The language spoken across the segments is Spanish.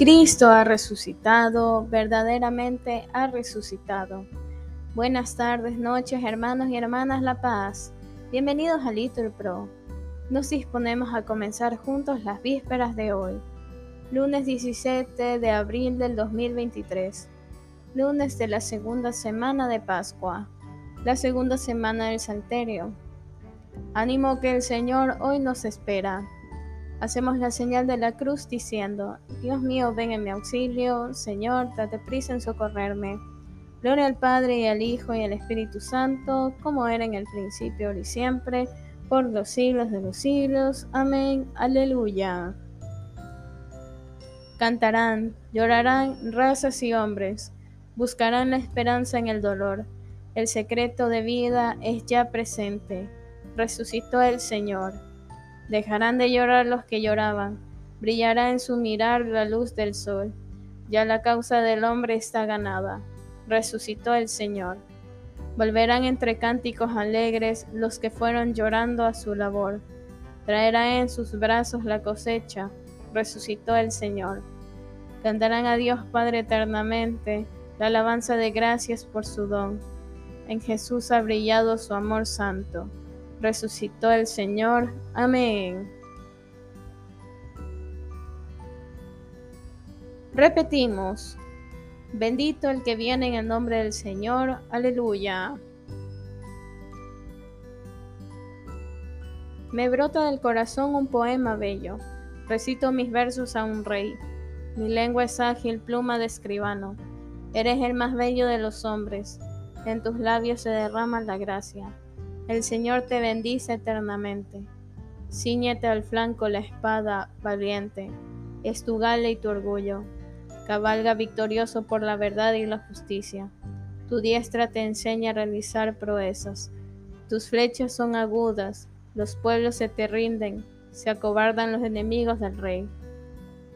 Cristo ha resucitado, verdaderamente ha resucitado. Buenas tardes, noches, hermanos y hermanas La Paz. Bienvenidos a Little Pro. Nos disponemos a comenzar juntos las vísperas de hoy, lunes 17 de abril del 2023, lunes de la segunda semana de Pascua, la segunda semana del Salterio. Ánimo que el Señor hoy nos espera. Hacemos la señal de la cruz diciendo, Dios mío, ven en mi auxilio, Señor, date prisa en socorrerme. Gloria al Padre y al Hijo y al Espíritu Santo, como era en el principio, ahora y siempre, por los siglos de los siglos. Amén. Aleluya. Cantarán, llorarán razas y hombres, buscarán la esperanza en el dolor. El secreto de vida es ya presente. Resucitó el Señor. Dejarán de llorar los que lloraban, brillará en su mirar la luz del sol. Ya la causa del hombre está ganada. Resucitó el Señor. Volverán entre cánticos alegres los que fueron llorando a su labor. Traerá en sus brazos la cosecha. Resucitó el Señor. Cantarán a Dios Padre eternamente la alabanza de gracias por su don. En Jesús ha brillado su amor santo resucitó el Señor. Amén. Repetimos, bendito el que viene en el nombre del Señor. Aleluya. Me brota del corazón un poema bello. Recito mis versos a un rey. Mi lengua es ágil, pluma de escribano. Eres el más bello de los hombres. En tus labios se derrama la gracia. El Señor te bendice eternamente. Cíñete al flanco la espada valiente, es tu gala y tu orgullo. Cabalga victorioso por la verdad y la justicia. Tu diestra te enseña a realizar proezas. Tus flechas son agudas, los pueblos se te rinden, se acobardan los enemigos del rey.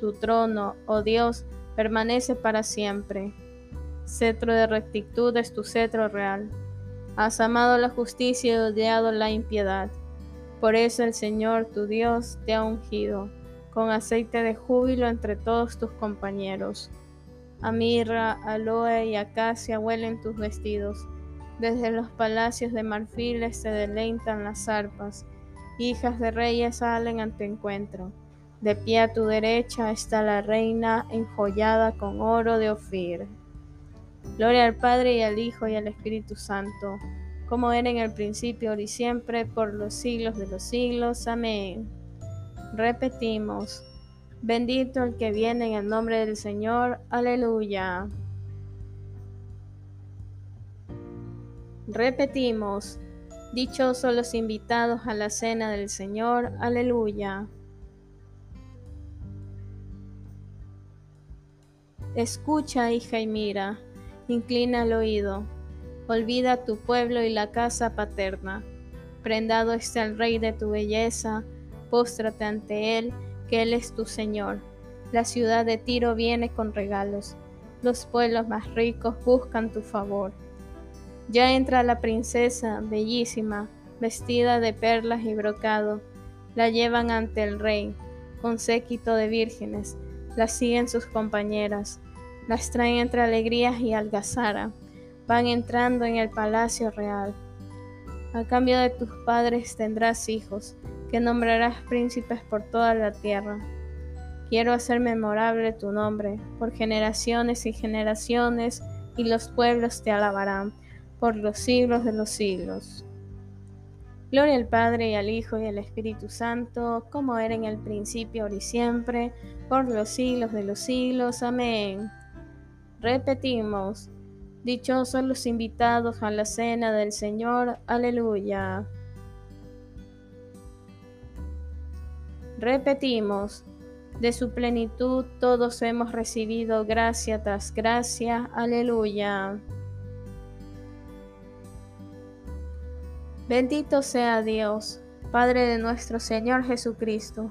Tu trono, oh Dios, permanece para siempre. Cetro de rectitud es tu cetro real. Has amado la justicia y odiado la impiedad. Por eso el Señor tu Dios te ha ungido con aceite de júbilo entre todos tus compañeros. A mirra, aloe y acacia huelen tus vestidos. Desde los palacios de marfiles se deleitan las arpas. Hijas de reyes salen a tu encuentro. De pie a tu derecha está la reina enjollada con oro de Ofir. Gloria al Padre y al Hijo y al Espíritu Santo, como era en el principio, ahora y siempre, por los siglos de los siglos. Amén. Repetimos, bendito el que viene en el nombre del Señor. Aleluya. Repetimos, dichosos los invitados a la cena del Señor. Aleluya. Escucha, hija, y mira Inclina el oído, olvida tu pueblo y la casa paterna. Prendado está el rey de tu belleza, póstrate ante él, que él es tu Señor. La ciudad de Tiro viene con regalos, los pueblos más ricos buscan tu favor. Ya entra la princesa, bellísima, vestida de perlas y brocado, la llevan ante el rey, con séquito de vírgenes, la siguen sus compañeras las traen entre alegrías y algazara, van entrando en el palacio real. A cambio de tus padres tendrás hijos, que nombrarás príncipes por toda la tierra. Quiero hacer memorable tu nombre, por generaciones y generaciones, y los pueblos te alabarán, por los siglos de los siglos. Gloria al Padre y al Hijo y al Espíritu Santo, como era en el principio, ahora y siempre, por los siglos de los siglos. Amén. Repetimos, dichosos los invitados a la cena del Señor. Aleluya. Repetimos, de su plenitud todos hemos recibido gracia tras gracia. Aleluya. Bendito sea Dios, Padre de nuestro Señor Jesucristo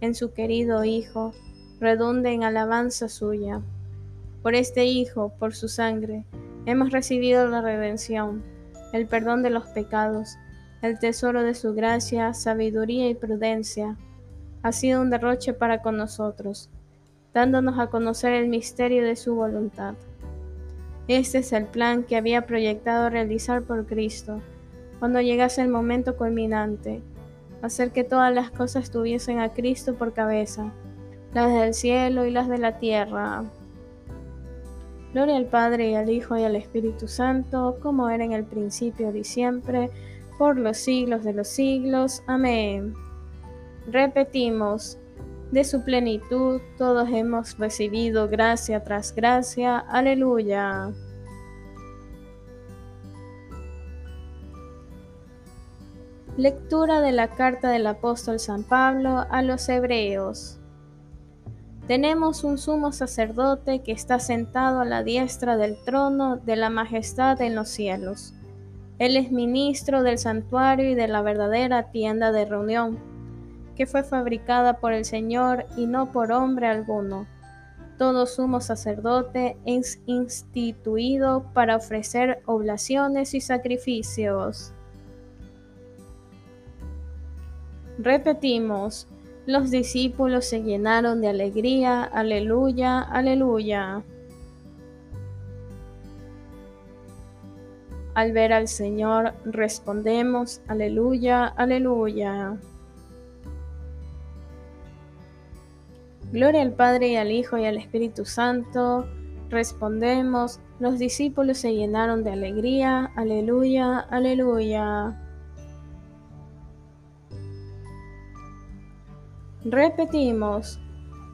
en su querido Hijo, redunde en alabanza suya. Por este Hijo, por su sangre, hemos recibido la redención, el perdón de los pecados, el tesoro de su gracia, sabiduría y prudencia. Ha sido un derroche para con nosotros dándonos a conocer el misterio de su voluntad. Este es el plan que había proyectado realizar por Cristo, cuando llegase el momento culminante, hacer que todas las cosas tuviesen a Cristo por cabeza, las del cielo y las de la tierra. Gloria al Padre y al Hijo y al Espíritu Santo, como era en el principio y siempre, por los siglos de los siglos. Amén. Repetimos, de su plenitud todos hemos recibido gracia tras gracia. Aleluya. Lectura de la carta del apóstol San Pablo a los Hebreos. Tenemos un sumo sacerdote que está sentado a la diestra del trono de la majestad en los cielos. Él es ministro del santuario y de la verdadera tienda de reunión que fue fabricada por el Señor y no por hombre alguno. Todo sumo sacerdote es instituido para ofrecer oblaciones y sacrificios. Repetimos, los discípulos se llenaron de alegría, aleluya, aleluya. Al ver al Señor respondemos, aleluya, aleluya. Gloria al Padre y al Hijo y al Espíritu Santo. Respondemos, los discípulos se llenaron de alegría. Aleluya, aleluya. Repetimos,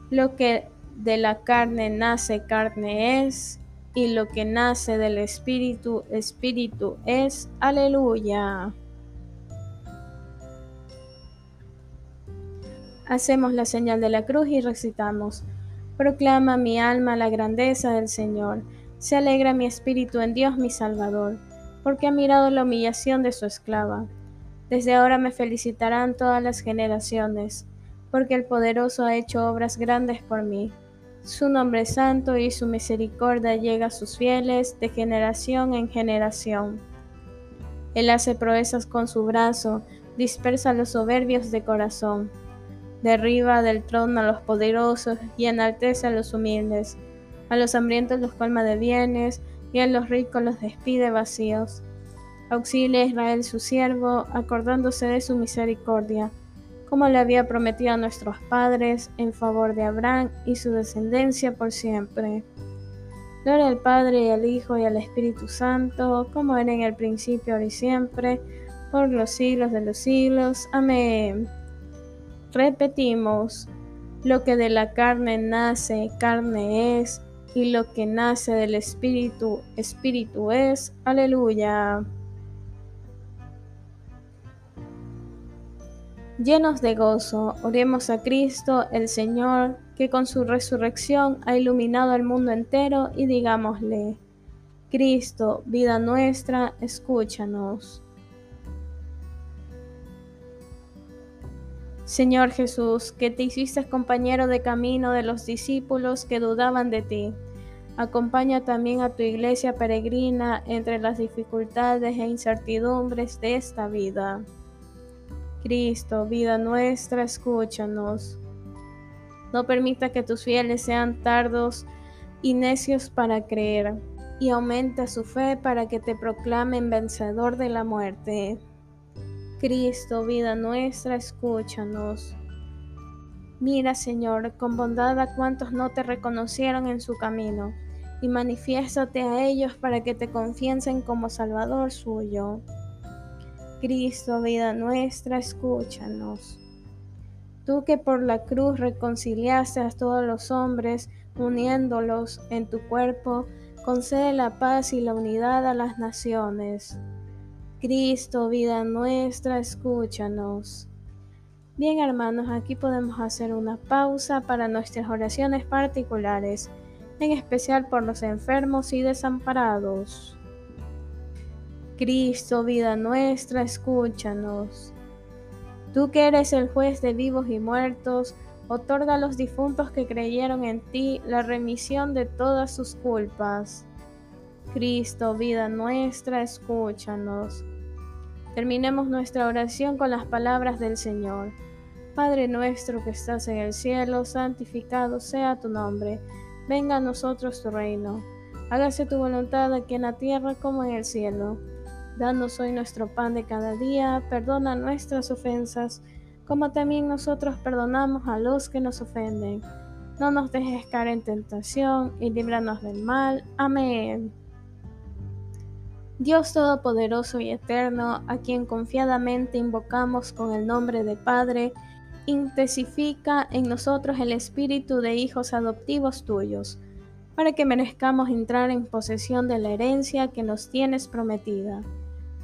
lo que de la carne nace, carne es, y lo que nace del Espíritu, Espíritu es. Aleluya. Hacemos la señal de la cruz y recitamos. Proclama mi alma la grandeza del Señor. Se alegra mi espíritu en Dios mi Salvador, porque ha mirado la humillación de su esclava. Desde ahora me felicitarán todas las generaciones, porque el poderoso ha hecho obras grandes por mí. Su nombre es santo y su misericordia llega a sus fieles de generación en generación. Él hace proezas con su brazo, dispersa los soberbios de corazón derriba del trono a los poderosos y enaltece a los humildes. A los hambrientos los colma de bienes y a los ricos los despide vacíos. Auxilia a Israel su siervo, acordándose de su misericordia, como le había prometido a nuestros padres, en favor de Abraham y su descendencia por siempre. Gloria al Padre y al Hijo y al Espíritu Santo, como era en el principio, ahora y siempre, por los siglos de los siglos. Amén. Repetimos, lo que de la carne nace, carne es, y lo que nace del Espíritu, Espíritu es. Aleluya. Llenos de gozo, oremos a Cristo, el Señor, que con su resurrección ha iluminado al mundo entero, y digámosle, Cristo, vida nuestra, escúchanos. Señor Jesús, que te hiciste compañero de camino de los discípulos que dudaban de ti. Acompaña también a tu iglesia peregrina entre las dificultades e incertidumbres de esta vida. Cristo, vida nuestra, escúchanos. No permita que tus fieles sean tardos y necios para creer, y aumenta su fe para que te proclamen vencedor de la muerte. Cristo, vida nuestra, escúchanos. Mira, Señor, con bondad a cuantos no te reconocieron en su camino, y manifiéstate a ellos para que te confiesen como Salvador suyo. Cristo, vida nuestra, escúchanos. Tú que por la cruz reconciliaste a todos los hombres, uniéndolos en tu cuerpo, concede la paz y la unidad a las naciones Cristo, vida nuestra, escúchanos. Bien hermanos, aquí podemos hacer una pausa para nuestras oraciones particulares, en especial por los enfermos y desamparados. Cristo, vida nuestra, escúchanos. Tú que eres el juez de vivos y muertos, otorga a los difuntos que creyeron en ti la remisión de todas sus culpas. Cristo, vida nuestra, escúchanos. Terminemos nuestra oración con las palabras del Señor. Padre nuestro que estás en el cielo, santificado sea tu nombre. Venga a nosotros tu reino. Hágase tu voluntad aquí en la tierra como en el cielo. Danos hoy nuestro pan de cada día. Perdona nuestras ofensas, como también nosotros perdonamos a los que nos ofenden. No nos dejes caer en tentación y líbranos del mal. Amén. Dios Todopoderoso y Eterno, a quien confiadamente invocamos con el nombre de Padre, intensifica en nosotros el espíritu de hijos adoptivos tuyos, para que merezcamos entrar en posesión de la herencia que nos tienes prometida.